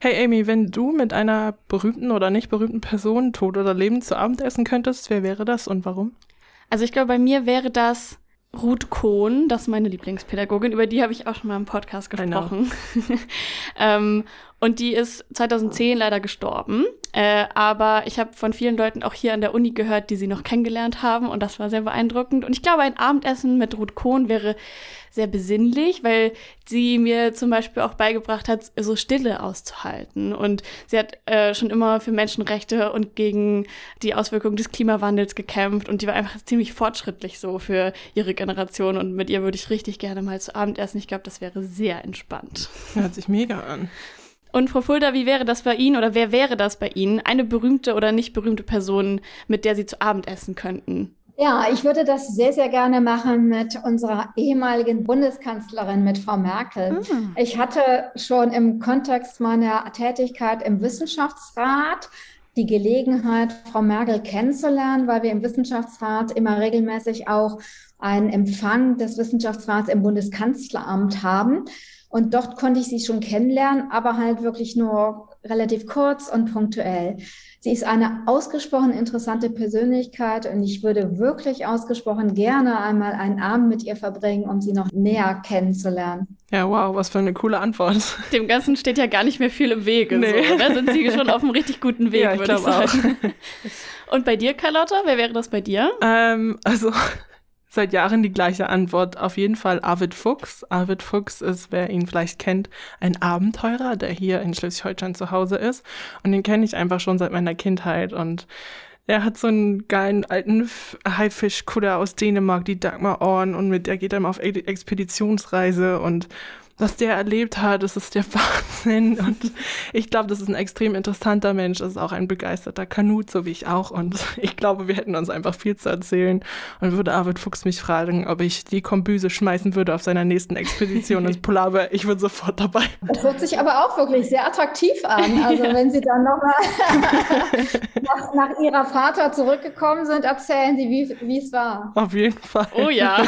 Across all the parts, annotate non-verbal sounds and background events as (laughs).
Hey Amy, wenn du mit einer berühmten oder nicht berühmten Person, tot oder lebend, zu Abend essen könntest, wer wäre das und warum? Also ich glaube, bei mir wäre das Ruth Kohn, das ist meine Lieblingspädagogin, über die habe ich auch schon mal im Podcast gesprochen. (laughs) ähm, und die ist 2010 leider gestorben. Äh, aber ich habe von vielen Leuten auch hier an der Uni gehört, die sie noch kennengelernt haben. Und das war sehr beeindruckend. Und ich glaube, ein Abendessen mit Ruth Kohn wäre sehr besinnlich, weil sie mir zum Beispiel auch beigebracht hat, so Stille auszuhalten. Und sie hat äh, schon immer für Menschenrechte und gegen die Auswirkungen des Klimawandels gekämpft. Und die war einfach ziemlich fortschrittlich so für ihre Generation. Und mit ihr würde ich richtig gerne mal zu Abend essen. Ich glaube, das wäre sehr entspannt. Hört sich mega an. Und Frau Fulda, wie wäre das bei Ihnen oder wer wäre das bei Ihnen? Eine berühmte oder nicht berühmte Person, mit der Sie zu Abend essen könnten? Ja, ich würde das sehr, sehr gerne machen mit unserer ehemaligen Bundeskanzlerin, mit Frau Merkel. Mhm. Ich hatte schon im Kontext meiner Tätigkeit im Wissenschaftsrat die Gelegenheit, Frau Merkel kennenzulernen, weil wir im Wissenschaftsrat immer regelmäßig auch einen Empfang des Wissenschaftsrats im Bundeskanzleramt haben. Und dort konnte ich sie schon kennenlernen, aber halt wirklich nur relativ kurz und punktuell. Sie ist eine ausgesprochen interessante Persönlichkeit und ich würde wirklich ausgesprochen gerne einmal einen Abend mit ihr verbringen, um sie noch näher kennenzulernen. Ja, wow, was für eine coole Antwort. Dem Ganzen steht ja gar nicht mehr viel im Wege. Nee. So, da sind Sie schon auf einem (laughs) richtig guten Weg, ja, ich würde ich sagen. Auch. Und bei dir, Carlotta, wer wäre das bei dir? Ähm, also seit Jahren die gleiche Antwort. Auf jeden Fall Arvid Fuchs. Arvid Fuchs ist, wer ihn vielleicht kennt, ein Abenteurer, der hier in Schleswig-Holstein zu Hause ist. Und den kenne ich einfach schon seit meiner Kindheit. Und er hat so einen geilen alten Haifischkutter aus Dänemark, die Dagmar Orn. Und mit der geht er auf Expeditionsreise und was der erlebt hat, das ist der (laughs) Wahnsinn. Und ich glaube, das ist ein extrem interessanter Mensch. Das ist auch ein begeisterter Kanut, so wie ich auch. Und (laughs) ich glaube, wir hätten uns einfach viel zu erzählen. Und würde Arvid Fuchs mich fragen, ob ich die Kombüse schmeißen würde auf seiner nächsten Expedition ins (laughs) Polarmeer. Ich würde sofort dabei. Das hört sich aber auch wirklich sehr attraktiv an. Also wenn Sie dann nochmal nach, nach Ihrer Vater zurückgekommen sind, erzählen Sie, wie es war. Auf jeden Fall. Oh ja.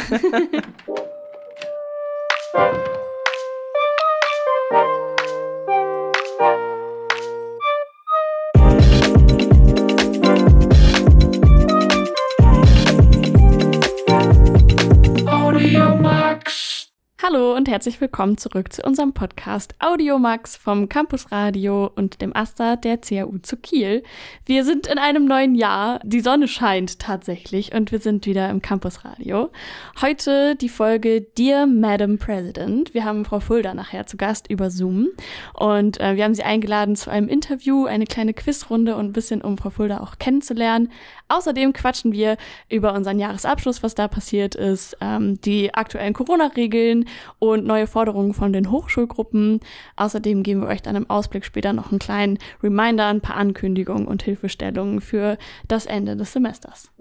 Herzlich willkommen zurück zu unserem Podcast Audiomax vom Campus Radio und dem Asta der CAU zu Kiel. Wir sind in einem neuen Jahr. Die Sonne scheint tatsächlich und wir sind wieder im Campus Radio. Heute die Folge Dear Madam President. Wir haben Frau Fulda nachher zu Gast über Zoom und äh, wir haben sie eingeladen zu einem Interview, eine kleine Quizrunde und ein bisschen um Frau Fulda auch kennenzulernen. Außerdem quatschen wir über unseren Jahresabschluss, was da passiert ist, ähm, die aktuellen Corona-Regeln und neue Forderungen von den Hochschulgruppen. Außerdem geben wir euch dann im Ausblick später noch einen kleinen Reminder, ein paar Ankündigungen und Hilfestellungen für das Ende des Semesters.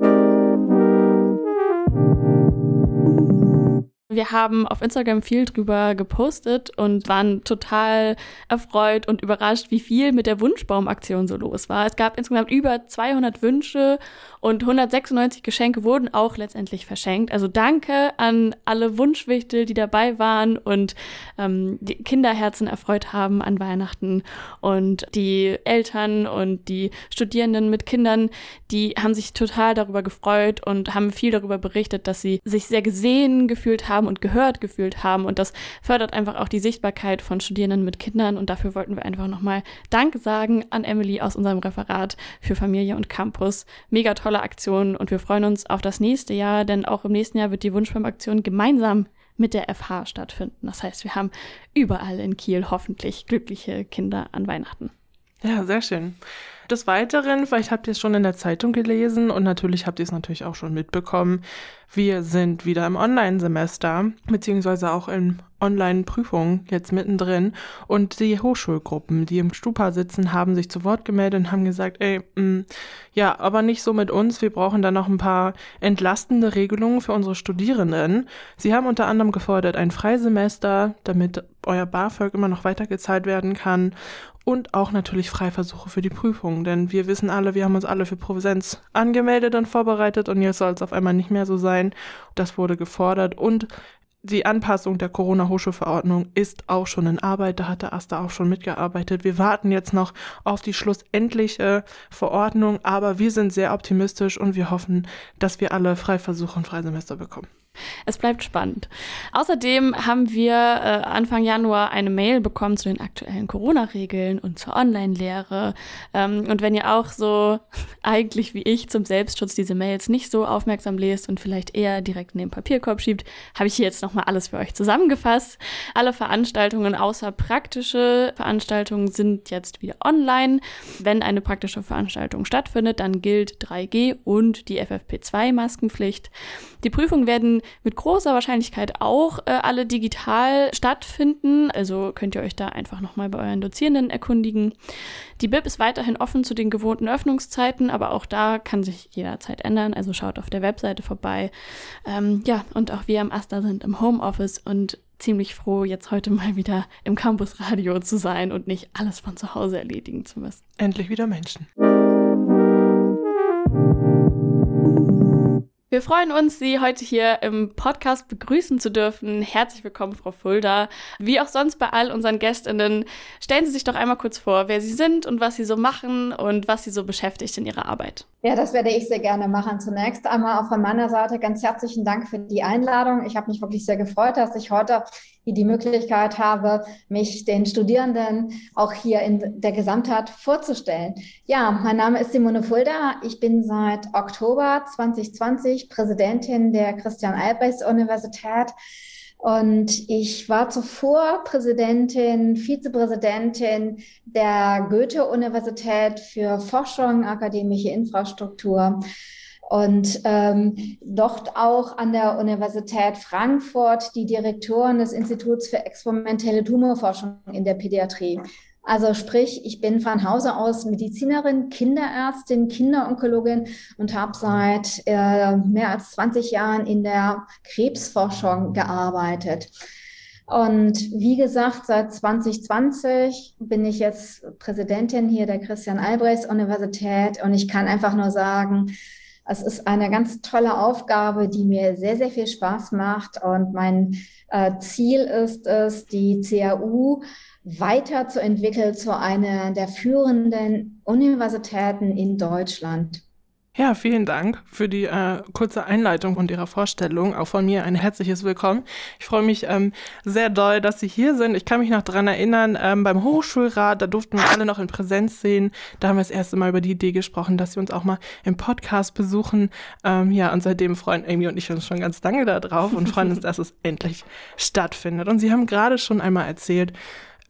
Wir haben auf Instagram viel drüber gepostet und waren total erfreut und überrascht, wie viel mit der Wunschbaumaktion so los war. Es gab insgesamt über 200 Wünsche und 196 Geschenke wurden auch letztendlich verschenkt. Also danke an alle Wunschwichtel, die dabei waren und ähm, die Kinderherzen erfreut haben an Weihnachten. Und die Eltern und die Studierenden mit Kindern, die haben sich total darüber gefreut und haben viel darüber berichtet, dass sie sich sehr gesehen gefühlt haben und gehört gefühlt haben. Und das fördert einfach auch die Sichtbarkeit von Studierenden mit Kindern. Und dafür wollten wir einfach nochmal Danke sagen an Emily aus unserem Referat für Familie und Campus. Mega toll tolle Aktion und wir freuen uns auf das nächste Jahr, denn auch im nächsten Jahr wird die Wunschfilmaktion gemeinsam mit der FH stattfinden. Das heißt, wir haben überall in Kiel hoffentlich glückliche Kinder an Weihnachten. Ja, sehr schön. Des Weiteren, vielleicht habt ihr es schon in der Zeitung gelesen und natürlich habt ihr es natürlich auch schon mitbekommen, wir sind wieder im Online-Semester, beziehungsweise auch in Online-Prüfungen jetzt mittendrin. Und die Hochschulgruppen, die im Stupa sitzen, haben sich zu Wort gemeldet und haben gesagt, ey, mh, mm, ja, aber nicht so mit uns. Wir brauchen da noch ein paar entlastende Regelungen für unsere Studierenden. Sie haben unter anderem gefordert ein Freisemester, damit euer BAföG immer noch weitergezahlt werden kann und auch natürlich Freiversuche für die Prüfung, denn wir wissen alle, wir haben uns alle für Präsenz angemeldet und vorbereitet und jetzt soll es auf einmal nicht mehr so sein. Das wurde gefordert und die Anpassung der Corona-Hochschulverordnung ist auch schon in Arbeit. Da hat der Asta auch schon mitgearbeitet. Wir warten jetzt noch auf die schlussendliche Verordnung, aber wir sind sehr optimistisch und wir hoffen, dass wir alle Freiversuche und Freisemester bekommen. Es bleibt spannend. Außerdem haben wir äh, Anfang Januar eine Mail bekommen zu den aktuellen Corona-Regeln und zur Online-Lehre. Ähm, und wenn ihr auch so (laughs) eigentlich wie ich zum Selbstschutz diese Mails nicht so aufmerksam lest und vielleicht eher direkt in den Papierkorb schiebt, habe ich hier jetzt nochmal alles für euch zusammengefasst. Alle Veranstaltungen außer praktische Veranstaltungen sind jetzt wieder online. Wenn eine praktische Veranstaltung stattfindet, dann gilt 3G und die FFP2-Maskenpflicht. Die Prüfungen werden mit großer Wahrscheinlichkeit auch äh, alle digital stattfinden. Also könnt ihr euch da einfach nochmal bei euren Dozierenden erkundigen. Die BIP ist weiterhin offen zu den gewohnten Öffnungszeiten, aber auch da kann sich jederzeit ändern. Also schaut auf der Webseite vorbei. Ähm, ja, und auch wir am Asta sind im Homeoffice und ziemlich froh, jetzt heute mal wieder im Campusradio zu sein und nicht alles von zu Hause erledigen zu müssen. Endlich wieder Menschen. Wir freuen uns, Sie heute hier im Podcast begrüßen zu dürfen. Herzlich willkommen, Frau Fulda. Wie auch sonst bei all unseren Gästinnen, stellen Sie sich doch einmal kurz vor, wer Sie sind und was Sie so machen und was Sie so beschäftigt in Ihrer Arbeit. Ja, das werde ich sehr gerne machen. Zunächst einmal auch von meiner Seite ganz herzlichen Dank für die Einladung. Ich habe mich wirklich sehr gefreut, dass ich heute die Möglichkeit habe, mich den Studierenden auch hier in der Gesamtheit vorzustellen. Ja, mein Name ist Simone Fulda. Ich bin seit Oktober 2020 Präsidentin der Christian Albrechts Universität. Und ich war zuvor Präsidentin, Vizepräsidentin der Goethe-Universität für Forschung, akademische Infrastruktur und ähm, dort auch an der Universität Frankfurt die Direktorin des Instituts für experimentelle Tumorforschung in der Pädiatrie. Also sprich, ich bin von Hause aus Medizinerin, Kinderärztin, Kinderonkologin und habe seit äh, mehr als 20 Jahren in der Krebsforschung gearbeitet. Und wie gesagt, seit 2020 bin ich jetzt Präsidentin hier der Christian Albrechts Universität und ich kann einfach nur sagen, es ist eine ganz tolle Aufgabe, die mir sehr, sehr viel Spaß macht. Und mein äh, Ziel ist es, die CAU weiterzuentwickeln zu einer der führenden Universitäten in Deutschland. Ja, vielen Dank für die äh, kurze Einleitung und Ihrer Vorstellung. Auch von mir ein herzliches Willkommen. Ich freue mich ähm, sehr doll, dass Sie hier sind. Ich kann mich noch daran erinnern, ähm, beim Hochschulrat, da durften wir alle noch in Präsenz sehen. Da haben wir das erste Mal über die Idee gesprochen, dass wir uns auch mal im Podcast besuchen. Ähm, ja, und seitdem freuen Amy und ich uns schon ganz lange darauf und freuen uns, dass es (laughs) endlich stattfindet. Und Sie haben gerade schon einmal erzählt,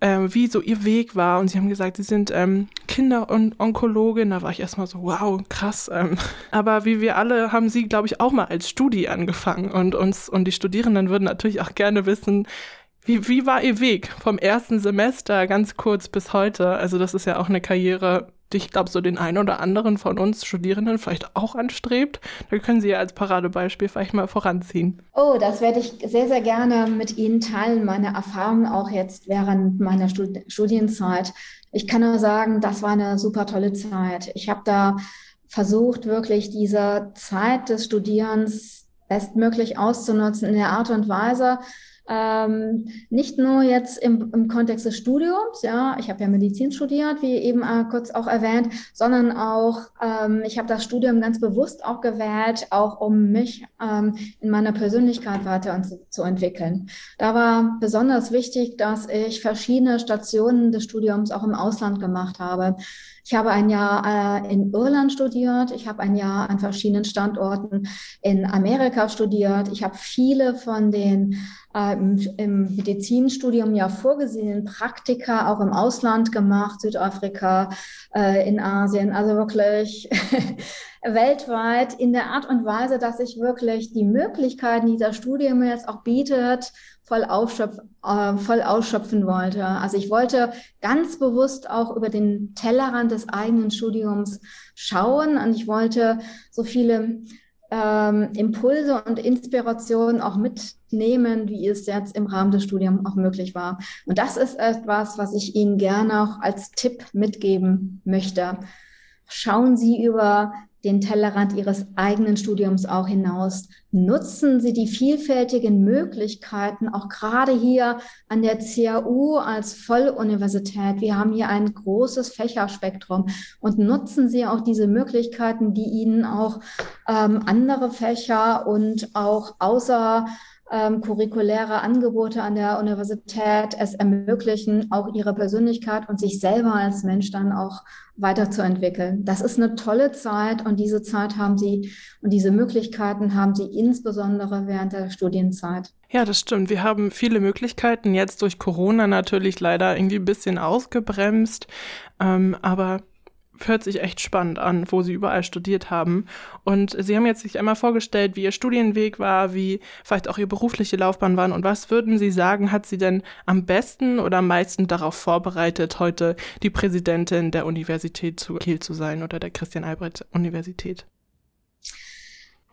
ähm, wie so ihr Weg war. Und sie haben gesagt, sie sind ähm, Kinder- und Onkologin. Da war ich erstmal so, wow, krass. Ähm. Aber wie wir alle haben sie, glaube ich, auch mal als Studi angefangen. Und uns und die Studierenden würden natürlich auch gerne wissen, wie, wie war Ihr Weg vom ersten Semester ganz kurz bis heute? Also das ist ja auch eine Karriere, ich glaube, so den einen oder anderen von uns Studierenden vielleicht auch anstrebt. Da können Sie ja als Paradebeispiel vielleicht mal voranziehen. Oh, das werde ich sehr, sehr gerne mit Ihnen teilen, meine Erfahrungen auch jetzt während meiner Stud Studienzeit. Ich kann nur sagen, das war eine super tolle Zeit. Ich habe da versucht, wirklich diese Zeit des Studierens bestmöglich auszunutzen in der Art und Weise, ähm, nicht nur jetzt im, im Kontext des Studiums, ja, ich habe ja Medizin studiert, wie eben äh, kurz auch erwähnt, sondern auch, ähm, ich habe das Studium ganz bewusst auch gewählt, auch um mich ähm, in meiner Persönlichkeit weiter zu, zu entwickeln. Da war besonders wichtig, dass ich verschiedene Stationen des Studiums auch im Ausland gemacht habe. Ich habe ein Jahr äh, in Irland studiert, ich habe ein Jahr an verschiedenen Standorten in Amerika studiert. Ich habe viele von den äh, im, im Medizinstudium ja vorgesehenen Praktika auch im Ausland gemacht, Südafrika, äh, in Asien, also wirklich weltweit in der Art und Weise, dass ich wirklich die Möglichkeiten, die das Studium jetzt auch bietet, voll, ausschöpf, äh, voll ausschöpfen wollte. Also ich wollte ganz bewusst auch über den Tellerrand des eigenen Studiums schauen und ich wollte so viele ähm, Impulse und Inspirationen auch mitnehmen, wie es jetzt im Rahmen des Studiums auch möglich war. Und das ist etwas, was ich Ihnen gerne auch als Tipp mitgeben möchte. Schauen Sie über den Tellerrand ihres eigenen Studiums auch hinaus. Nutzen Sie die vielfältigen Möglichkeiten, auch gerade hier an der CAU als Volluniversität. Wir haben hier ein großes Fächerspektrum und nutzen Sie auch diese Möglichkeiten, die Ihnen auch ähm, andere Fächer und auch außer ähm, curriculäre Angebote an der Universität es ermöglichen, auch ihre Persönlichkeit und sich selber als Mensch dann auch weiterzuentwickeln. Das ist eine tolle Zeit und diese Zeit haben sie und diese Möglichkeiten haben sie insbesondere während der Studienzeit. Ja, das stimmt. Wir haben viele Möglichkeiten, jetzt durch Corona natürlich leider irgendwie ein bisschen ausgebremst. Ähm, aber hört sich echt spannend an, wo sie überall studiert haben. Und sie haben jetzt sich einmal vorgestellt, wie ihr Studienweg war, wie vielleicht auch ihre berufliche Laufbahn war und was würden Sie sagen, hat sie denn am besten oder am meisten darauf vorbereitet, heute die Präsidentin der Universität zu Kiel zu sein oder der Christian Albrecht Universität?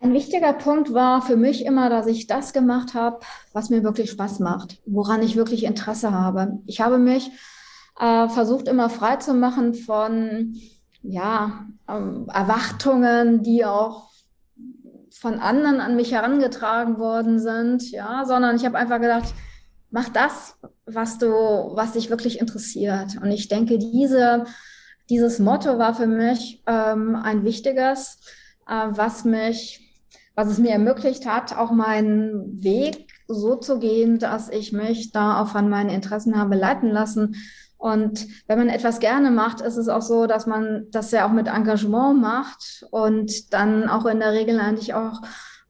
Ein wichtiger Punkt war für mich immer, dass ich das gemacht habe, was mir wirklich Spaß macht, woran ich wirklich Interesse habe. Ich habe mich äh, versucht immer frei zu machen von ja, ähm, Erwartungen, die auch von anderen an mich herangetragen worden sind, ja, sondern ich habe einfach gedacht, mach das, was du, was dich wirklich interessiert. Und ich denke, diese, dieses Motto war für mich ähm, ein wichtiges, äh, was mich, was es mir ermöglicht hat, auch meinen Weg so zu gehen, dass ich mich da auch von meinen Interessen habe leiten lassen und wenn man etwas gerne macht, ist es auch so, dass man das ja auch mit Engagement macht und dann auch in der Regel eigentlich auch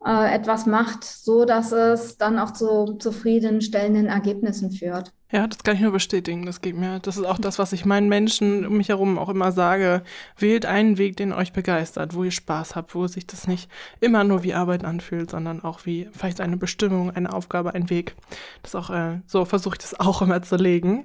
äh, etwas macht, so dass es dann auch zu zufriedenstellenden Ergebnissen führt. Ja, das kann ich nur bestätigen. Das geht mir. Das ist auch das, was ich meinen Menschen um mich herum auch immer sage. Wählt einen Weg, den euch begeistert, wo ihr Spaß habt, wo sich das nicht immer nur wie Arbeit anfühlt, sondern auch wie vielleicht eine Bestimmung, eine Aufgabe, ein Weg. Das auch äh, so versuche ich das auch immer zu legen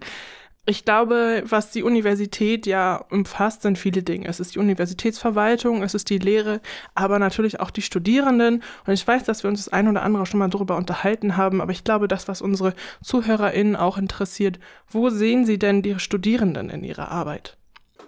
ich glaube, was die Universität ja umfasst, sind viele Dinge. Es ist die Universitätsverwaltung, es ist die Lehre, aber natürlich auch die Studierenden. Und ich weiß, dass wir uns das ein oder andere schon mal darüber unterhalten haben, aber ich glaube, das, was unsere ZuhörerInnen auch interessiert, wo sehen Sie denn die Studierenden in ihrer Arbeit?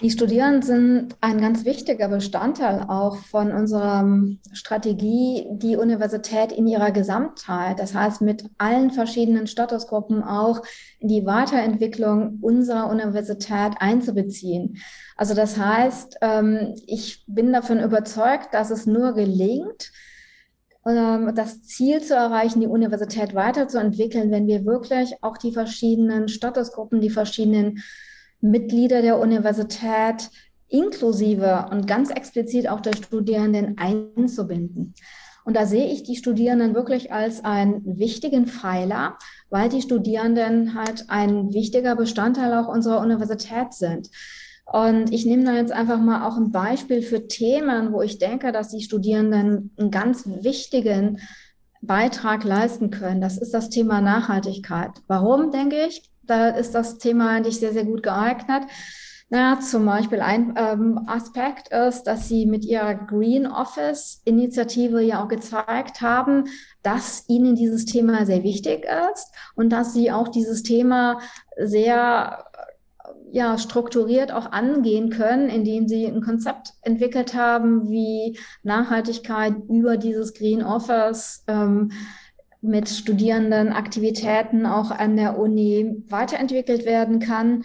Die Studierenden sind ein ganz wichtiger Bestandteil auch von unserer Strategie, die Universität in ihrer Gesamtheit, das heißt mit allen verschiedenen Statusgruppen auch in die Weiterentwicklung unserer Universität einzubeziehen. Also das heißt, ähm, ich bin davon überzeugt, dass es nur gelingt, ähm, das Ziel zu erreichen, die Universität weiterzuentwickeln, wenn wir wirklich auch die verschiedenen Statusgruppen, die verschiedenen Mitglieder der Universität inklusive und ganz explizit auch der Studierenden einzubinden. Und da sehe ich die Studierenden wirklich als einen wichtigen Pfeiler, weil die Studierenden halt ein wichtiger Bestandteil auch unserer Universität sind. Und ich nehme da jetzt einfach mal auch ein Beispiel für Themen, wo ich denke, dass die Studierenden einen ganz wichtigen Beitrag leisten können. Das ist das Thema Nachhaltigkeit. Warum, denke ich? Da ist das Thema eigentlich sehr, sehr gut geeignet. Na, zum Beispiel ein ähm, Aspekt ist, dass sie mit ihrer Green Office Initiative ja auch gezeigt haben, dass ihnen dieses Thema sehr wichtig ist und dass sie auch dieses Thema sehr ja, strukturiert auch angehen können, indem sie ein Konzept entwickelt haben, wie Nachhaltigkeit über dieses Green Office ähm, mit Studierenden Aktivitäten auch an der Uni weiterentwickelt werden kann,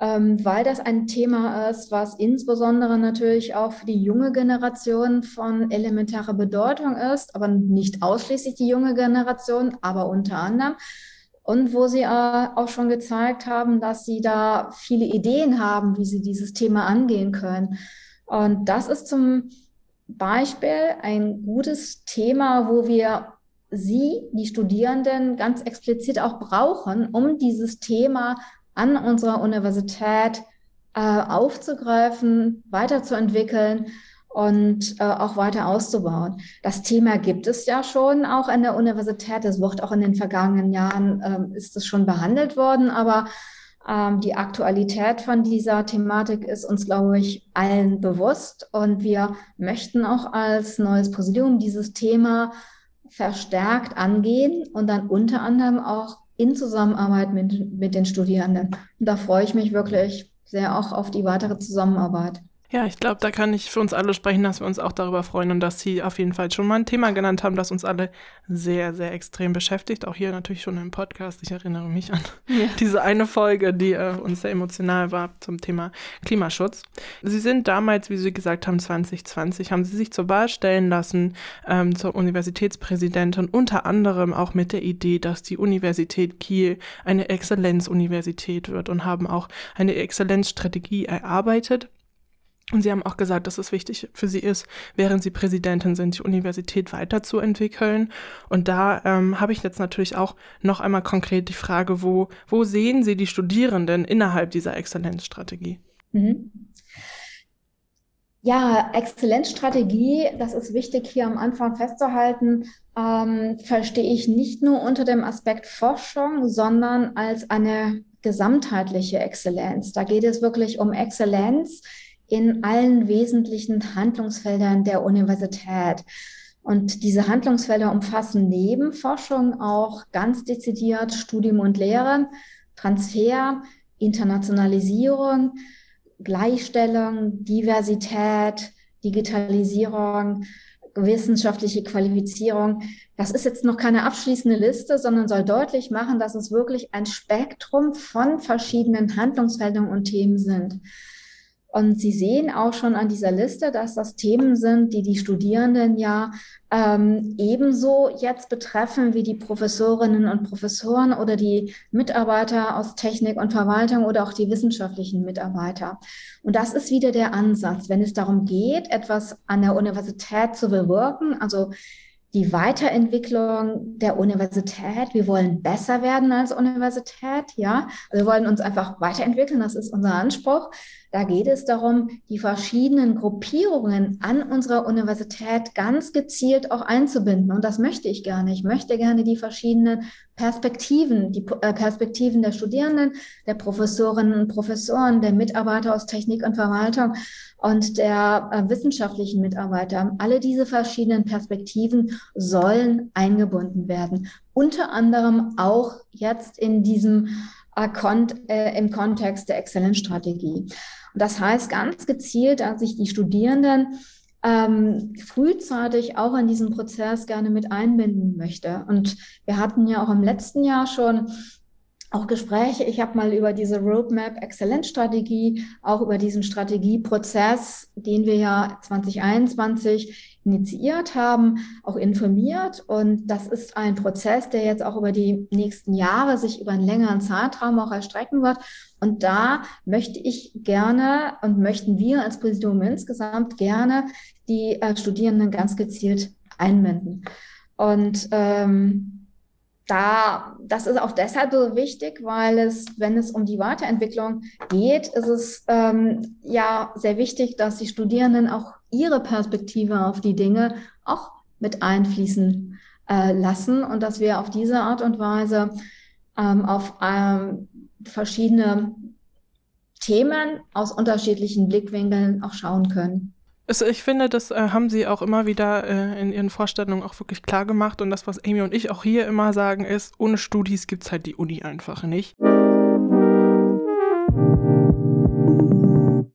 ähm, weil das ein Thema ist, was insbesondere natürlich auch für die junge Generation von elementarer Bedeutung ist, aber nicht ausschließlich die junge Generation, aber unter anderem. Und wo sie äh, auch schon gezeigt haben, dass sie da viele Ideen haben, wie sie dieses Thema angehen können. Und das ist zum Beispiel ein gutes Thema, wo wir Sie, die Studierenden, ganz explizit auch brauchen, um dieses Thema an unserer Universität äh, aufzugreifen, weiterzuentwickeln und äh, auch weiter auszubauen. Das Thema gibt es ja schon auch an der Universität. Es wird auch in den vergangenen Jahren ähm, ist es schon behandelt worden, aber ähm, die Aktualität von dieser Thematik ist uns, glaube ich, allen bewusst und wir möchten auch als neues Präsidium dieses Thema verstärkt angehen und dann unter anderem auch in Zusammenarbeit mit, mit den Studierenden. Und da freue ich mich wirklich sehr auch auf die weitere Zusammenarbeit. Ja, ich glaube, da kann ich für uns alle sprechen, dass wir uns auch darüber freuen und dass Sie auf jeden Fall schon mal ein Thema genannt haben, das uns alle sehr, sehr extrem beschäftigt. Auch hier natürlich schon im Podcast. Ich erinnere mich an ja. (laughs) diese eine Folge, die äh, uns sehr emotional war zum Thema Klimaschutz. Sie sind damals, wie Sie gesagt haben, 2020, haben Sie sich zur Wahl stellen lassen ähm, zur Universitätspräsidentin, unter anderem auch mit der Idee, dass die Universität Kiel eine Exzellenzuniversität wird und haben auch eine Exzellenzstrategie erarbeitet. Und Sie haben auch gesagt, dass es wichtig für Sie ist, während Sie Präsidentin sind, die Universität weiterzuentwickeln. Und da ähm, habe ich jetzt natürlich auch noch einmal konkret die Frage, wo, wo sehen Sie die Studierenden innerhalb dieser Exzellenzstrategie? Mhm. Ja, Exzellenzstrategie, das ist wichtig hier am Anfang festzuhalten, ähm, verstehe ich nicht nur unter dem Aspekt Forschung, sondern als eine gesamtheitliche Exzellenz. Da geht es wirklich um Exzellenz in allen wesentlichen Handlungsfeldern der Universität. Und diese Handlungsfelder umfassen neben Forschung auch ganz dezidiert Studium und Lehre, Transfer, Internationalisierung, Gleichstellung, Diversität, Digitalisierung, wissenschaftliche Qualifizierung. Das ist jetzt noch keine abschließende Liste, sondern soll deutlich machen, dass es wirklich ein Spektrum von verschiedenen Handlungsfeldern und Themen sind. Und Sie sehen auch schon an dieser Liste, dass das Themen sind, die die Studierenden ja ähm, ebenso jetzt betreffen wie die Professorinnen und Professoren oder die Mitarbeiter aus Technik und Verwaltung oder auch die wissenschaftlichen Mitarbeiter. Und das ist wieder der Ansatz, wenn es darum geht, etwas an der Universität zu bewirken, also die Weiterentwicklung der Universität. Wir wollen besser werden als Universität, ja. Wir wollen uns einfach weiterentwickeln. Das ist unser Anspruch. Da geht es darum, die verschiedenen Gruppierungen an unserer Universität ganz gezielt auch einzubinden. Und das möchte ich gerne. Ich möchte gerne die verschiedenen Perspektiven, die äh, Perspektiven der Studierenden, der Professorinnen und Professoren, der Mitarbeiter aus Technik und Verwaltung und der äh, wissenschaftlichen Mitarbeiter. Alle diese verschiedenen Perspektiven sollen eingebunden werden. Unter anderem auch jetzt in diesem äh, äh im Kontext der Exzellenzstrategie. Und das heißt ganz gezielt, dass sich die Studierenden ähm, frühzeitig auch in diesen Prozess gerne mit einbinden möchte. Und wir hatten ja auch im letzten Jahr schon auch Gespräche. Ich habe mal über diese Roadmap Exzellenzstrategie, auch über diesen Strategieprozess, den wir ja 2021 initiiert haben, auch informiert. Und das ist ein Prozess, der jetzt auch über die nächsten Jahre sich über einen längeren Zeitraum auch erstrecken wird. Und da möchte ich gerne und möchten wir als Präsidium insgesamt gerne die äh, Studierenden ganz gezielt einbinden. Und ähm, da, das ist auch deshalb so wichtig, weil es, wenn es um die Weiterentwicklung geht, ist es ähm, ja sehr wichtig, dass die Studierenden auch ihre Perspektive auf die Dinge auch mit einfließen äh, lassen und dass wir auf diese Art und Weise ähm, auf ähm, verschiedene Themen aus unterschiedlichen Blickwinkeln auch schauen können. Also ich finde, das äh, haben sie auch immer wieder äh, in ihren Vorstellungen auch wirklich klar gemacht. Und das, was Amy und ich auch hier immer sagen, ist, ohne Studis gibt es halt die Uni einfach nicht.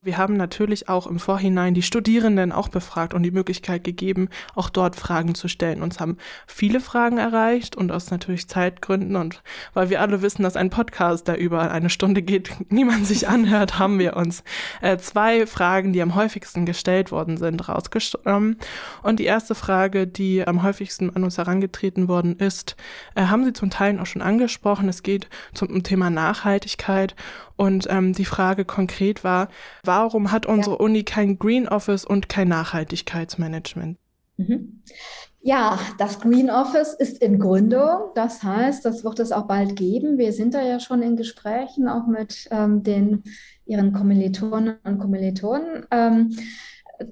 Wir haben natürlich auch im Vorhinein die Studierenden auch befragt und die Möglichkeit gegeben, auch dort Fragen zu stellen. Uns haben viele Fragen erreicht und aus natürlich Zeitgründen und weil wir alle wissen, dass ein Podcast, der über eine Stunde geht, (laughs) niemand sich anhört, haben wir uns äh, zwei Fragen, die am häufigsten gestellt worden sind, rausgenommen. Und die erste Frage, die am häufigsten an uns herangetreten worden ist, äh, haben Sie zum Teil auch schon angesprochen. Es geht zum Thema Nachhaltigkeit und ähm, die Frage konkret war, warum hat unsere ja. Uni kein Green Office und kein Nachhaltigkeitsmanagement? Mhm. Ja, das Green Office ist in Gründung. Das heißt, das wird es auch bald geben. Wir sind da ja schon in Gesprächen, auch mit ähm, den ihren Kommilitonen und Kommilitonen. Ähm,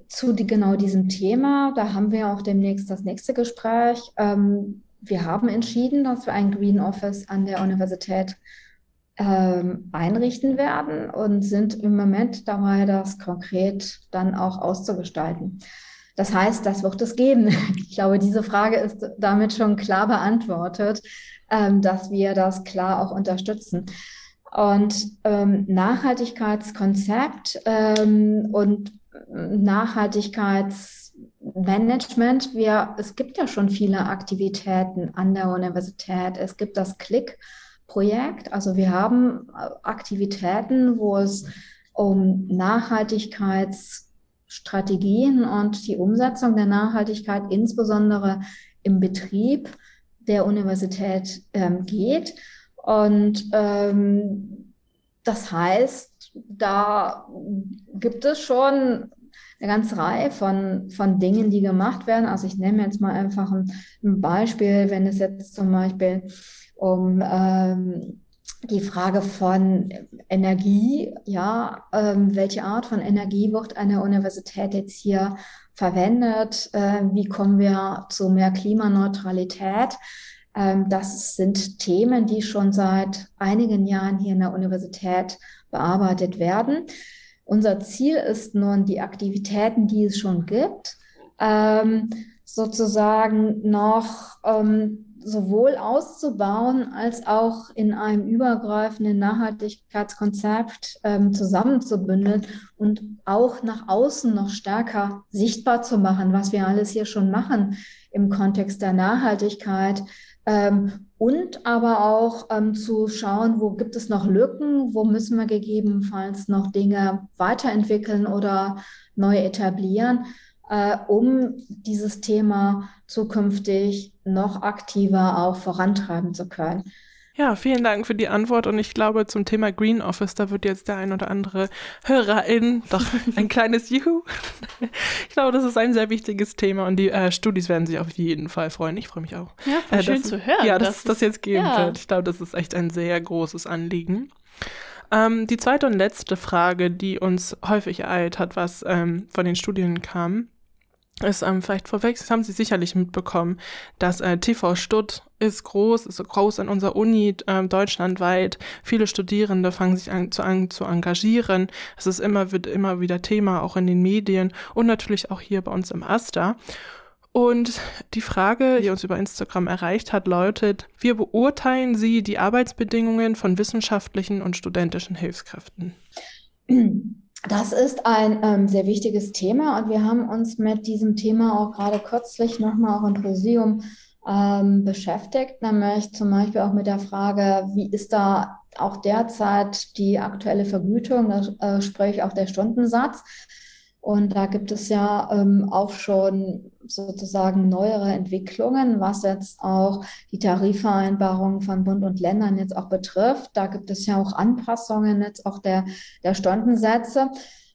zu die, genau diesem Thema. Da haben wir auch demnächst das nächste Gespräch. Ähm, wir haben entschieden, dass wir ein Green Office an der Universität ähm, einrichten werden und sind im Moment dabei, das konkret dann auch auszugestalten. Das heißt, das wird es geben. (laughs) Ich glaube, diese Frage ist damit schon klar beantwortet, ähm, dass wir das klar auch unterstützen. Und ähm, Nachhaltigkeitskonzept ähm, und Nachhaltigkeitsmanagement. Wir, es gibt ja schon viele Aktivitäten an der Universität. Es gibt das Klick-Projekt. Also wir haben Aktivitäten, wo es um Nachhaltigkeitsstrategien und die Umsetzung der Nachhaltigkeit insbesondere im Betrieb der Universität ähm, geht. Und ähm, das heißt, da gibt es schon eine ganze Reihe von, von Dingen, die gemacht werden. Also ich nehme jetzt mal einfach ein, ein Beispiel, wenn es jetzt zum Beispiel um ähm, die Frage von Energie, ja, ähm, welche Art von Energie wird an der Universität jetzt hier verwendet? Äh, wie kommen wir zu mehr Klimaneutralität? Ähm, das sind Themen, die schon seit einigen Jahren hier in der Universität bearbeitet werden. Unser Ziel ist nun, die Aktivitäten, die es schon gibt, ähm, sozusagen noch ähm, sowohl auszubauen als auch in einem übergreifenden Nachhaltigkeitskonzept ähm, zusammenzubündeln und auch nach außen noch stärker sichtbar zu machen, was wir alles hier schon machen im Kontext der Nachhaltigkeit, ähm, und aber auch ähm, zu schauen, wo gibt es noch Lücken, wo müssen wir gegebenenfalls noch Dinge weiterentwickeln oder neu etablieren, äh, um dieses Thema zukünftig noch aktiver auch vorantreiben zu können. Ja, vielen Dank für die Antwort und ich glaube zum Thema Green Office, da wird jetzt der ein oder andere Hörerin doch (laughs) ein kleines Juhu. Ich glaube, das ist ein sehr wichtiges Thema und die äh, Studis werden sich auf jeden Fall freuen. Ich freue mich auch. Ja, voll äh, schön dass, zu hören. Ja, dass, dass das jetzt geben ja. wird. Ich glaube, das ist echt ein sehr großes Anliegen. Ähm, die zweite und letzte Frage, die uns häufig ereilt hat, was ähm, von den Studien kam, ist ähm, vielleicht vorweg, das haben Sie sicherlich mitbekommen, dass äh, TV Stutt ist groß, ist groß an unserer Uni äh, deutschlandweit. Viele Studierende fangen sich an zu, an zu engagieren. Es ist immer, wird immer wieder Thema, auch in den Medien und natürlich auch hier bei uns im Asta. Und die Frage, die uns über Instagram erreicht hat, lautet, wie beurteilen Sie die Arbeitsbedingungen von wissenschaftlichen und studentischen Hilfskräften? (clears throat) Das ist ein ähm, sehr wichtiges Thema und wir haben uns mit diesem Thema auch gerade kürzlich nochmal auch in Prosium ähm, beschäftigt, nämlich zum Beispiel auch mit der Frage, wie ist da auch derzeit die aktuelle Vergütung, da, äh, sprich auch der Stundensatz. Und da gibt es ja ähm, auch schon sozusagen neuere Entwicklungen, was jetzt auch die Tarifvereinbarungen von Bund und Ländern jetzt auch betrifft. Da gibt es ja auch Anpassungen jetzt auch der, der Stundensätze.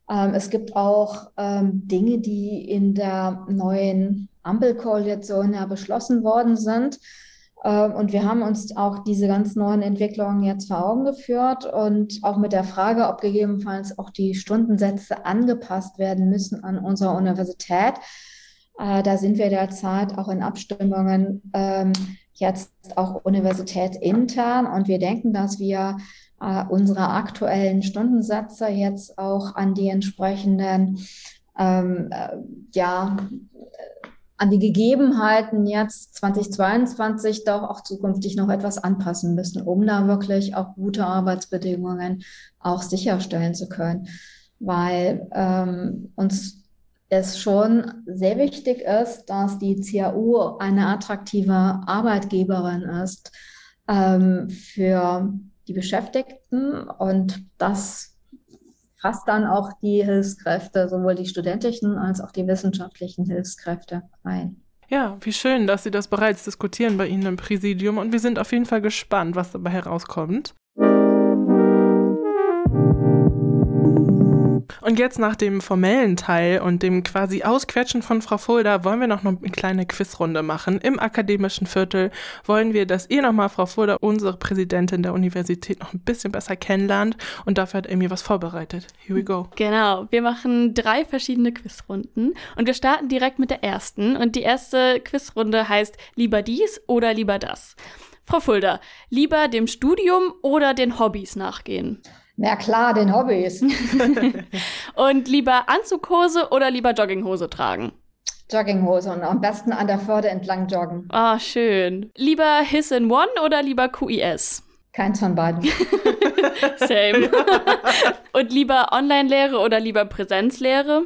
Ähm, es gibt auch ähm, Dinge, die in der neuen Ampelkoalition ja beschlossen worden sind und wir haben uns auch diese ganz neuen Entwicklungen jetzt vor Augen geführt und auch mit der Frage, ob gegebenenfalls auch die Stundensätze angepasst werden müssen an unserer Universität. Äh, da sind wir derzeit auch in Abstimmungen ähm, jetzt auch universitätsintern und wir denken, dass wir äh, unsere aktuellen Stundensätze jetzt auch an die entsprechenden ähm, äh, ja, an die Gegebenheiten jetzt 2022 doch auch zukünftig noch etwas anpassen müssen, um da wirklich auch gute Arbeitsbedingungen auch sicherstellen zu können. Weil ähm, uns es schon sehr wichtig ist, dass die CAU eine attraktive Arbeitgeberin ist ähm, für die Beschäftigten und das fasst dann auch die Hilfskräfte, sowohl die studentischen als auch die wissenschaftlichen Hilfskräfte ein. Ja, wie schön, dass Sie das bereits diskutieren bei Ihnen im Präsidium und wir sind auf jeden Fall gespannt, was dabei herauskommt. Und jetzt nach dem formellen Teil und dem quasi Ausquetschen von Frau Fulda wollen wir noch eine kleine Quizrunde machen. Im akademischen Viertel wollen wir, dass ihr nochmal Frau Fulda, unsere Präsidentin der Universität, noch ein bisschen besser kennenlernt. Und dafür hat Amy was vorbereitet. Here we go. Genau, wir machen drei verschiedene Quizrunden und wir starten direkt mit der ersten. Und die erste Quizrunde heißt lieber dies oder lieber das. Frau Fulda, lieber dem Studium oder den Hobbys nachgehen? Na klar, den Hobbys. (laughs) und lieber Anzughose oder lieber Jogginghose tragen? Jogginghose und am besten an der Förde entlang joggen. Ah, schön. Lieber His in One oder lieber QIS? Keins von beiden. (laughs) Same. (laughs) und lieber Online-Lehre oder lieber Präsenzlehre?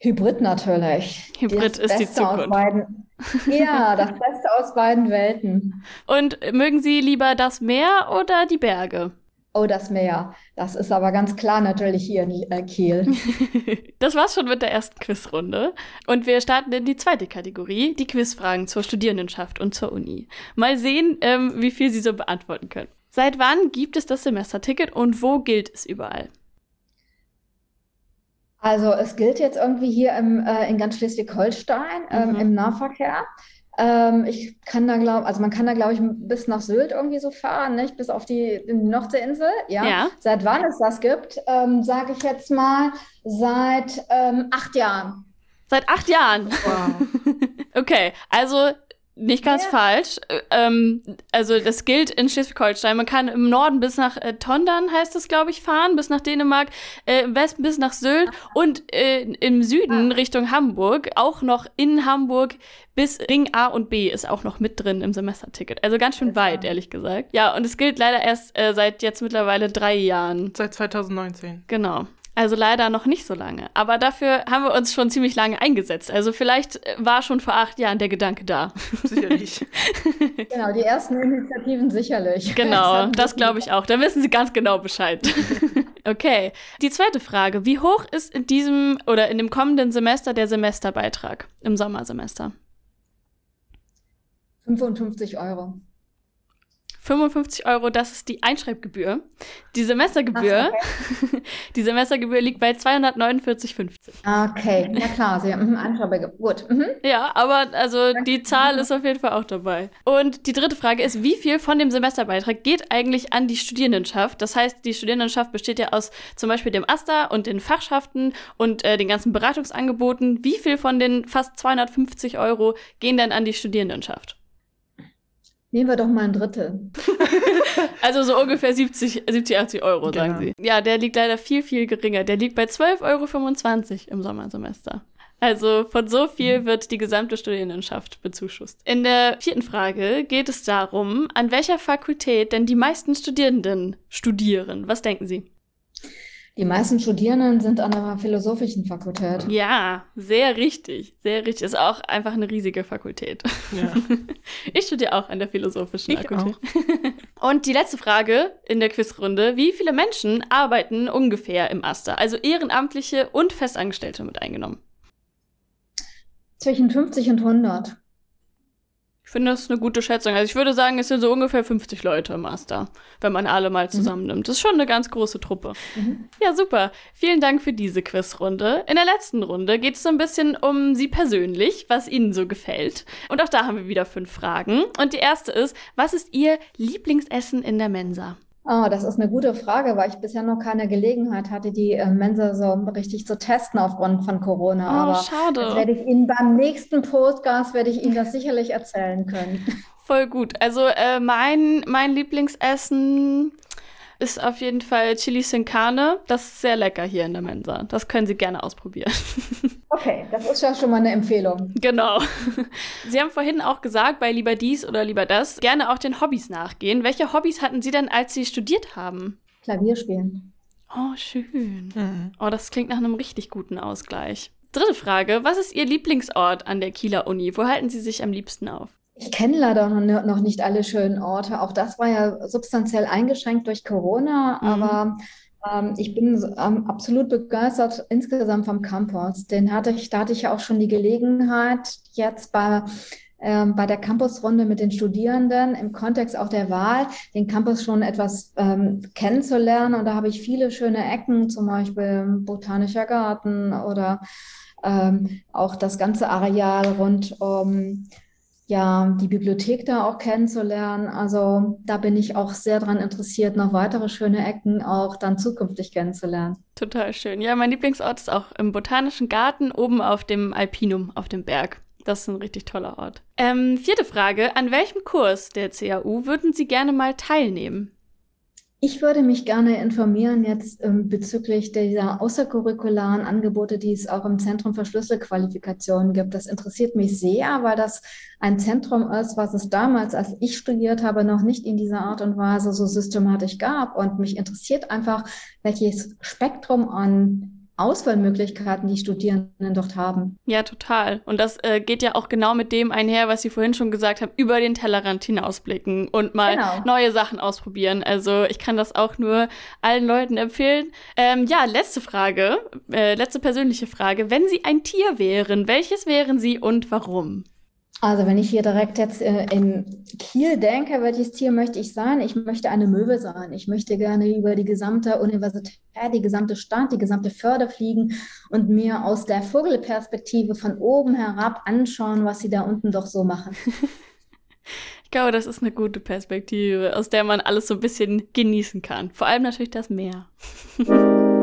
Hybrid natürlich. Hybrid ist die Zukunft. Beiden, ja, das Beste aus beiden Welten. Und mögen Sie lieber das Meer oder die Berge? Oh, das Meer. Das ist aber ganz klar natürlich hier in äh, Kiel. (laughs) das war's schon mit der ersten Quizrunde. Und wir starten in die zweite Kategorie, die Quizfragen zur Studierendenschaft und zur Uni. Mal sehen, ähm, wie viel Sie so beantworten können. Seit wann gibt es das Semesterticket und wo gilt es überall? Also es gilt jetzt irgendwie hier im, äh, in ganz Schleswig-Holstein ähm, mhm. im Nahverkehr. Ähm, ich kann da glaube, also man kann da glaube ich bis nach Sylt irgendwie so fahren, nicht? Bis auf die, die Nordseeinsel. Ja. ja. Seit wann es das gibt, ähm, sage ich jetzt mal seit ähm, acht Jahren. Seit acht Jahren. Wow. (laughs) okay, also nicht ganz ja. falsch. Ähm, also das gilt in Schleswig-Holstein. Man kann im Norden bis nach äh, Tondern, heißt das, glaube ich, fahren, bis nach Dänemark, äh, im Westen bis nach Sylt und äh, im Süden ah. Richtung Hamburg, auch noch in Hamburg bis Ring A und B ist auch noch mit drin im Semesterticket. Also ganz schön weit, ehrlich gesagt. Ja, und es gilt leider erst äh, seit jetzt mittlerweile drei Jahren. Seit 2019. Genau. Also leider noch nicht so lange. Aber dafür haben wir uns schon ziemlich lange eingesetzt. Also vielleicht war schon vor acht Jahren der Gedanke da. Sicherlich. (laughs) genau, die ersten Initiativen sicherlich. Genau, (laughs) das glaube ich auch. Da wissen Sie ganz genau Bescheid. (laughs) okay. Die zweite Frage. Wie hoch ist in diesem oder in dem kommenden Semester der Semesterbeitrag im Sommersemester? 55 Euro. 55 Euro, das ist die Einschreibgebühr. Die Semestergebühr, okay. (laughs) die Semestergebühr liegt bei 249,50. Okay, ja klar, Sie haben Einschreibgebühr. Gut. Mhm. Ja, aber also die Zahl ist auf jeden Fall auch dabei. Und die dritte Frage ist, wie viel von dem Semesterbeitrag geht eigentlich an die Studierendenschaft? Das heißt, die Studierendenschaft besteht ja aus zum Beispiel dem AStA und den Fachschaften und äh, den ganzen Beratungsangeboten. Wie viel von den fast 250 Euro gehen denn an die Studierendenschaft? Nehmen wir doch mal ein Drittel. (laughs) also so ungefähr 70, 70 80 Euro, genau. sagen Sie. Ja, der liegt leider viel, viel geringer. Der liegt bei 12,25 Euro im Sommersemester. Also von so viel mhm. wird die gesamte Studierendenschaft bezuschusst. In der vierten Frage geht es darum, an welcher Fakultät denn die meisten Studierenden studieren. Was denken Sie? Die meisten Studierenden sind an der philosophischen Fakultät. Ja, sehr richtig. Sehr richtig. Ist auch einfach eine riesige Fakultät. Ja. (laughs) Ich studiere auch an der philosophischen ich Fakultät. Auch. (laughs) Und die letzte Frage in der Quizrunde. Wie viele Menschen arbeiten ungefähr im Aster? Also Ehrenamtliche und Festangestellte mit eingenommen. Zwischen 50 und 100. Ich finde, das eine gute Schätzung. Also ich würde sagen, es sind so ungefähr 50 Leute im Master, wenn man alle mal mhm. zusammennimmt. Das ist schon eine ganz große Truppe. Mhm. Ja, super. Vielen Dank für diese Quizrunde. In der letzten Runde geht es so ein bisschen um Sie persönlich, was Ihnen so gefällt. Und auch da haben wir wieder fünf Fragen. Und die erste ist, was ist Ihr Lieblingsessen in der Mensa? Oh, das ist eine gute Frage, weil ich bisher noch keine Gelegenheit hatte, die äh, Mensa so richtig zu testen aufgrund von Corona. Oh, Aber schade. Das werde ich Ihnen beim nächsten Podcast werde ich Ihnen das sicherlich erzählen können. (laughs) Voll gut. Also äh, mein, mein Lieblingsessen ist auf jeden Fall Chili Sin Carne. Das ist sehr lecker hier in der Mensa. Das können Sie gerne ausprobieren. (laughs) Okay, das ist ja schon mal eine Empfehlung. Genau. (laughs) Sie haben vorhin auch gesagt, bei lieber dies oder lieber das, gerne auch den Hobbys nachgehen. Welche Hobbys hatten Sie denn, als Sie studiert haben? Klavier spielen. Oh, schön. Mhm. Oh, das klingt nach einem richtig guten Ausgleich. Dritte Frage. Was ist Ihr Lieblingsort an der Kieler Uni? Wo halten Sie sich am liebsten auf? Ich kenne leider noch nicht alle schönen Orte. Auch das war ja substanziell eingeschränkt durch Corona, mhm. aber ähm, ich bin ähm, absolut begeistert insgesamt vom Campus. Den hatte ich, da hatte ich ja auch schon die Gelegenheit, jetzt bei ähm, bei der Campusrunde mit den Studierenden im Kontext auch der Wahl, den Campus schon etwas ähm, kennenzulernen. Und da habe ich viele schöne Ecken, zum Beispiel Botanischer Garten oder ähm, auch das ganze Areal rund um ja, die Bibliothek da auch kennenzulernen. Also da bin ich auch sehr daran interessiert, noch weitere schöne Ecken auch dann zukünftig kennenzulernen. Total schön. Ja, mein Lieblingsort ist auch im Botanischen Garten oben auf dem Alpinum, auf dem Berg. Das ist ein richtig toller Ort. Ähm, vierte Frage. An welchem Kurs der CAU würden Sie gerne mal teilnehmen? Ich würde mich gerne informieren jetzt ähm, bezüglich dieser außercurricularen Angebote, die es auch im Zentrum für Schlüsselqualifikationen gibt. Das interessiert mich sehr, weil das ein Zentrum ist, was es damals, als ich studiert habe, noch nicht in dieser Art und Weise so systematisch gab. Und mich interessiert einfach, welches Spektrum an Auswahlmöglichkeiten die Studierenden dort haben. Ja, total. Und das äh, geht ja auch genau mit dem einher, was Sie vorhin schon gesagt haben, über den Tellerrand hinausblicken und mal genau. neue Sachen ausprobieren. Also ich kann das auch nur allen Leuten empfehlen. Ähm, ja, letzte Frage, äh, letzte persönliche Frage. Wenn Sie ein Tier wären, welches wären Sie und warum? Also wenn ich hier direkt jetzt äh, in Kiel denke, welches Tier möchte ich sein? Ich möchte eine Möwe sein. Ich möchte gerne über die gesamte Universität, die gesamte Stadt, die gesamte Förde fliegen und mir aus der Vogelperspektive von oben herab anschauen, was sie da unten doch so machen. (laughs) Ich glaube, das ist eine gute Perspektive, aus der man alles so ein bisschen genießen kann. Vor allem natürlich das Meer. (laughs)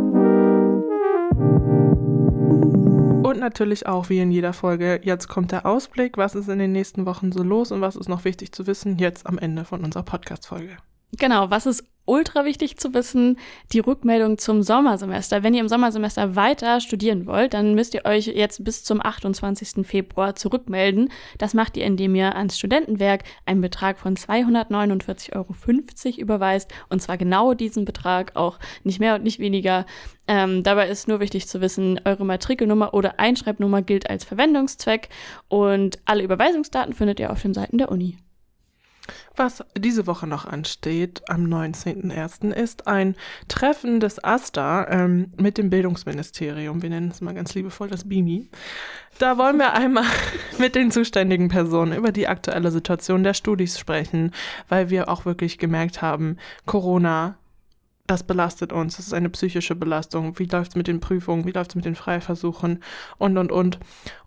Und natürlich auch wie in jeder Folge, jetzt kommt der Ausblick, was ist in den nächsten Wochen so los und was ist noch wichtig zu wissen, jetzt am Ende von unserer Podcast-Folge. Genau, was ist ultra wichtig zu wissen, die Rückmeldung zum Sommersemester. Wenn ihr im Sommersemester weiter studieren wollt, dann müsst ihr euch jetzt bis zum 28. Februar zurückmelden. Das macht ihr, indem ihr ans Studentenwerk einen Betrag von 249,50 Euro überweist. Und zwar genau diesen Betrag, auch nicht mehr und nicht weniger. Ähm, dabei ist nur wichtig zu wissen, eure Matrikelnummer oder Einschreibnummer gilt als Verwendungszweck und alle Überweisungsdaten findet ihr auf den Seiten der Uni. Was diese Woche noch ansteht, am 19.01., ist ein Treffen des AStA ähm, mit dem Bildungsministerium. Wir nennen es mal ganz liebevoll das BIMI. Da wollen wir einmal (laughs) mit den zuständigen Personen über die aktuelle Situation der Studis sprechen, weil wir auch wirklich gemerkt haben, Corona das belastet uns, das ist eine psychische Belastung. Wie läuft es mit den Prüfungen, wie läuft es mit den Freiversuchen und, und, und.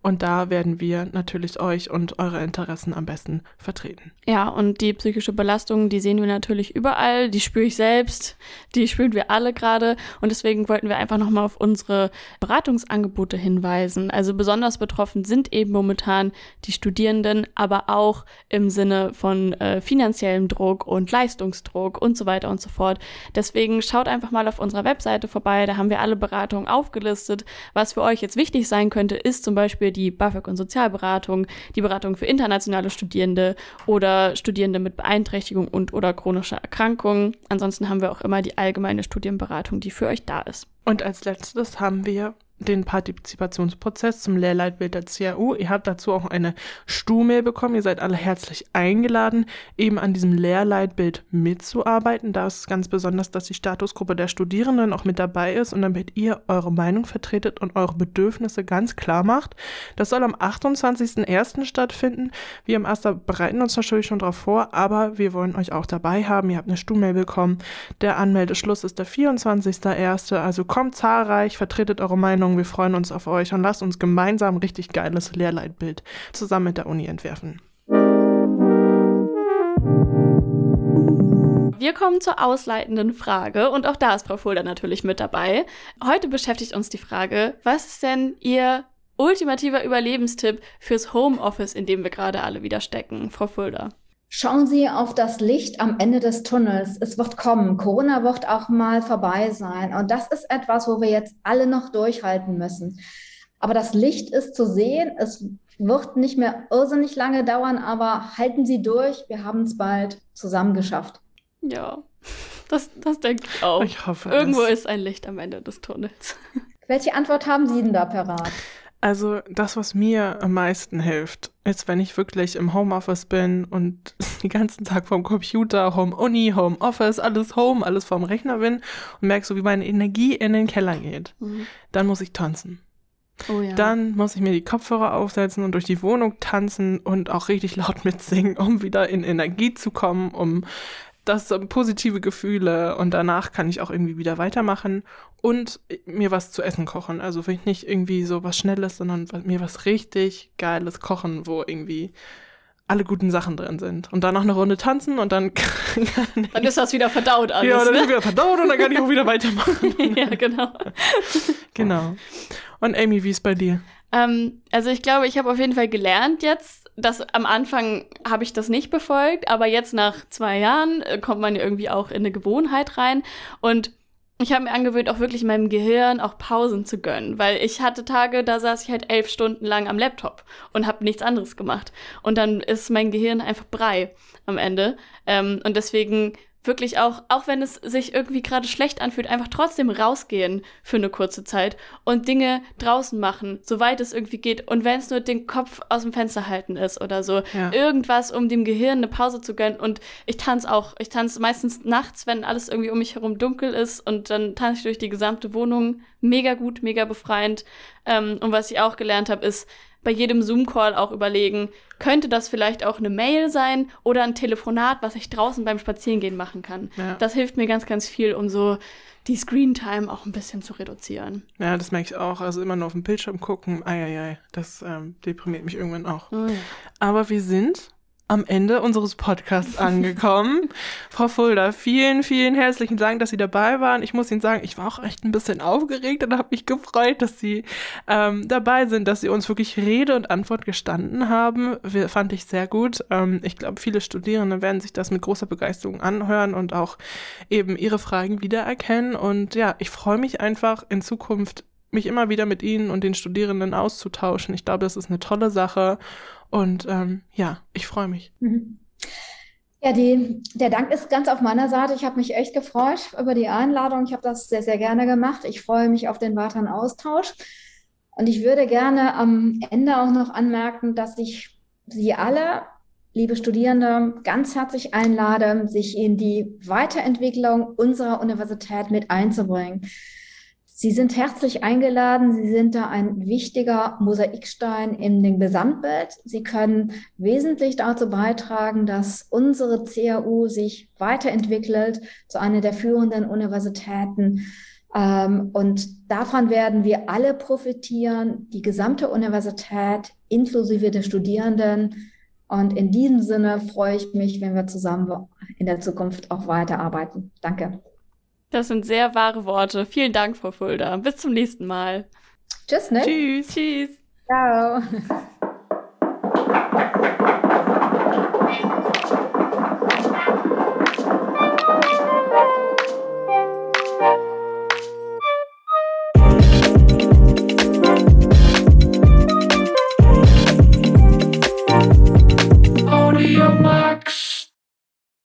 Und da werden wir natürlich euch und eure Interessen am besten vertreten. Ja, und die psychische Belastung, die sehen wir natürlich überall, die spüre ich selbst, die spüren wir alle gerade. Und deswegen wollten wir einfach nochmal auf unsere Beratungsangebote hinweisen. Also besonders betroffen sind eben momentan die Studierenden, aber auch im Sinne von äh, finanziellem Druck und Leistungsdruck und so weiter und so fort. Deswegen Deswegen schaut einfach mal auf unserer Webseite vorbei, da haben wir alle Beratungen aufgelistet. Was für euch jetzt wichtig sein könnte, ist zum Beispiel die BAföG und Sozialberatung, die Beratung für internationale Studierende oder Studierende mit Beeinträchtigung und oder chronischer Erkrankung. Ansonsten haben wir auch immer die allgemeine Studienberatung, die für euch da ist. Und als letztes haben wir den Partizipationsprozess zum Lehrleitbild der CAU. Ihr habt dazu auch eine Stuhlmail bekommen. Ihr seid alle herzlich eingeladen, eben an diesem Lehrleitbild mitzuarbeiten. Da ist ganz besonders, dass die Statusgruppe der Studierenden auch mit dabei ist und damit ihr eure Meinung vertretet und eure Bedürfnisse ganz klar macht. Das soll am 28.01. stattfinden. Wir im Aster bereiten uns natürlich schon darauf vor, aber wir wollen euch auch dabei haben. Ihr habt eine Stuhlmail bekommen. Der Anmeldeschluss ist der 24.01. Also kommt zahlreich, vertretet eure Meinung Ahnung, wir freuen uns auf euch und lasst uns gemeinsam ein richtig geiles Lehrleitbild zusammen mit der Uni entwerfen. Wir kommen zur ausleitenden Frage und auch da ist Frau Fulda natürlich mit dabei. Heute beschäftigt uns die Frage, was ist denn Ihr ultimativer Überlebenstipp fürs Homeoffice, in dem wir gerade alle wieder stecken, Frau Fulda? Schauen Sie auf das Licht am Ende des Tunnels. Es wird kommen. Corona wird auch mal vorbei sein. Und das ist etwas, wo wir jetzt alle noch durchhalten müssen. Aber das Licht ist zu sehen. Es wird nicht mehr irrsinnig lange dauern, aber halten Sie durch. Wir haben es bald zusammen geschafft. Ja, das, das denke ich auch. Ich hoffe. Irgendwo es. ist ein Licht am Ende des Tunnels. Welche Antwort haben Sie denn da parat? Also das, was mir am meisten hilft, ist, wenn ich wirklich im Homeoffice bin und (laughs) den ganzen Tag vom Computer, Home Uni, Home Office, alles Home, alles vom Rechner bin und merke so, wie meine Energie in den Keller geht. Mhm. Dann muss ich tanzen. Oh ja. Dann muss ich mir die Kopfhörer aufsetzen und durch die Wohnung tanzen und auch richtig laut (laughs) mitsingen, um wieder in Energie zu kommen, um das sind positive Gefühle und danach kann ich auch irgendwie wieder weitermachen und mir was zu essen kochen. Also vielleicht nicht irgendwie so was Schnelles, sondern mir was richtig Geiles kochen, wo irgendwie alle guten Sachen drin sind. Und dann noch eine Runde tanzen und dann. (laughs) dann ist das wieder verdaut alles. Ja, dann ne? ist wieder verdaut und dann kann ich auch wieder weitermachen. (laughs) ja, genau. (laughs) genau. Und Amy, wie ist bei dir? Ähm, also ich glaube, ich habe auf jeden Fall gelernt jetzt, das am Anfang habe ich das nicht befolgt, aber jetzt nach zwei Jahren äh, kommt man irgendwie auch in eine Gewohnheit rein und ich habe mir angewöhnt, auch wirklich meinem Gehirn auch Pausen zu gönnen, weil ich hatte Tage, da saß ich halt elf Stunden lang am Laptop und habe nichts anderes gemacht. Und dann ist mein Gehirn einfach brei am Ende. Ähm, und deswegen wirklich auch, auch wenn es sich irgendwie gerade schlecht anfühlt, einfach trotzdem rausgehen für eine kurze Zeit und Dinge draußen machen, soweit es irgendwie geht. Und wenn es nur den Kopf aus dem Fenster halten ist oder so, ja. irgendwas, um dem Gehirn eine Pause zu gönnen. Und ich tanze auch. Ich tanze meistens nachts, wenn alles irgendwie um mich herum dunkel ist und dann tanze ich durch die gesamte Wohnung. Mega gut, mega befreiend. Ähm, und was ich auch gelernt habe, ist, bei jedem Zoom-Call auch überlegen, könnte das vielleicht auch eine Mail sein oder ein Telefonat, was ich draußen beim Spazierengehen machen kann. Ja. Das hilft mir ganz, ganz viel, um so die Screen-Time auch ein bisschen zu reduzieren. Ja, das merke ich auch. Also immer nur auf dem Bildschirm gucken, ei, das ähm, deprimiert mich irgendwann auch. Oh, ja. Aber wir sind am Ende unseres Podcasts angekommen. (laughs) Frau Fulda, vielen, vielen herzlichen Dank, dass Sie dabei waren. Ich muss Ihnen sagen, ich war auch echt ein bisschen aufgeregt und habe mich gefreut, dass Sie ähm, dabei sind, dass Sie uns wirklich Rede und Antwort gestanden haben. Wir, fand ich sehr gut. Ähm, ich glaube, viele Studierende werden sich das mit großer Begeisterung anhören und auch eben Ihre Fragen wiedererkennen. Und ja, ich freue mich einfach in Zukunft mich immer wieder mit Ihnen und den Studierenden auszutauschen. Ich glaube, das ist eine tolle Sache. Und ähm, ja, ich freue mich. Mhm. Ja, die, der Dank ist ganz auf meiner Seite. Ich habe mich echt gefreut über die Einladung. Ich habe das sehr, sehr gerne gemacht. Ich freue mich auf den weiteren Austausch. Und ich würde gerne am Ende auch noch anmerken, dass ich Sie alle, liebe Studierende, ganz herzlich einlade, sich in die Weiterentwicklung unserer Universität mit einzubringen. Sie sind herzlich eingeladen. Sie sind da ein wichtiger Mosaikstein in dem Gesamtbild. Sie können wesentlich dazu beitragen, dass unsere CAU sich weiterentwickelt zu einer der führenden Universitäten. Ähm, und davon werden wir alle profitieren, die gesamte Universität inklusive der Studierenden. Und in diesem Sinne freue ich mich, wenn wir zusammen in der Zukunft auch weiterarbeiten. Danke. Das sind sehr wahre Worte. Vielen Dank, Frau Fulda. Bis zum nächsten Mal. Tschüss, ne? Tschüss. Tschüss. Ciao.